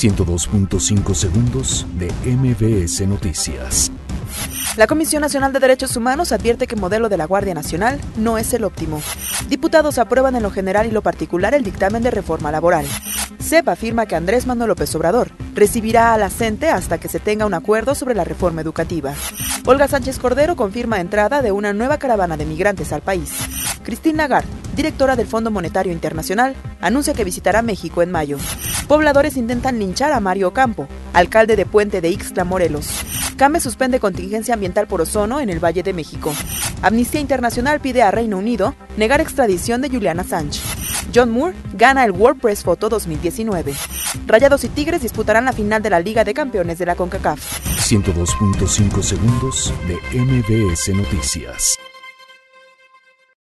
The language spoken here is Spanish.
102.5 segundos de MBS Noticias. La Comisión Nacional de Derechos Humanos advierte que el modelo de la Guardia Nacional no es el óptimo. Diputados aprueban en lo general y lo particular el dictamen de reforma laboral. CEP afirma que Andrés Manuel López Obrador recibirá a la CENTE hasta que se tenga un acuerdo sobre la reforma educativa. Olga Sánchez Cordero confirma entrada de una nueva caravana de migrantes al país. Christine Lagarde, directora del Fondo Monetario Internacional, anuncia que visitará México en mayo. Pobladores intentan linchar a Mario Campo, alcalde de Puente de Ixtla, Morelos. CAME suspende contingencia ambiental por ozono en el Valle de México. Amnistía Internacional pide a Reino Unido negar extradición de Juliana Assange. John Moore gana el WordPress Photo 2019. Rayados y Tigres disputarán la final de la Liga de Campeones de la CONCACAF. 102.5 segundos de MBS Noticias.